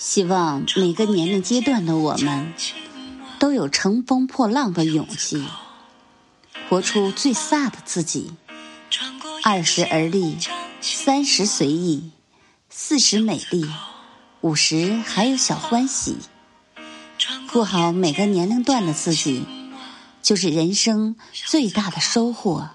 希望每个年龄阶段的我们都有乘风破浪的勇气活出最飒的自己。二十而立三十随意四十美丽五十还有小欢喜。过好每个年龄段的自己就是人生最大的收获。